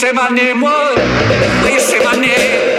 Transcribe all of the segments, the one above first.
say my name, what? Will you say my name?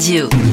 Radio.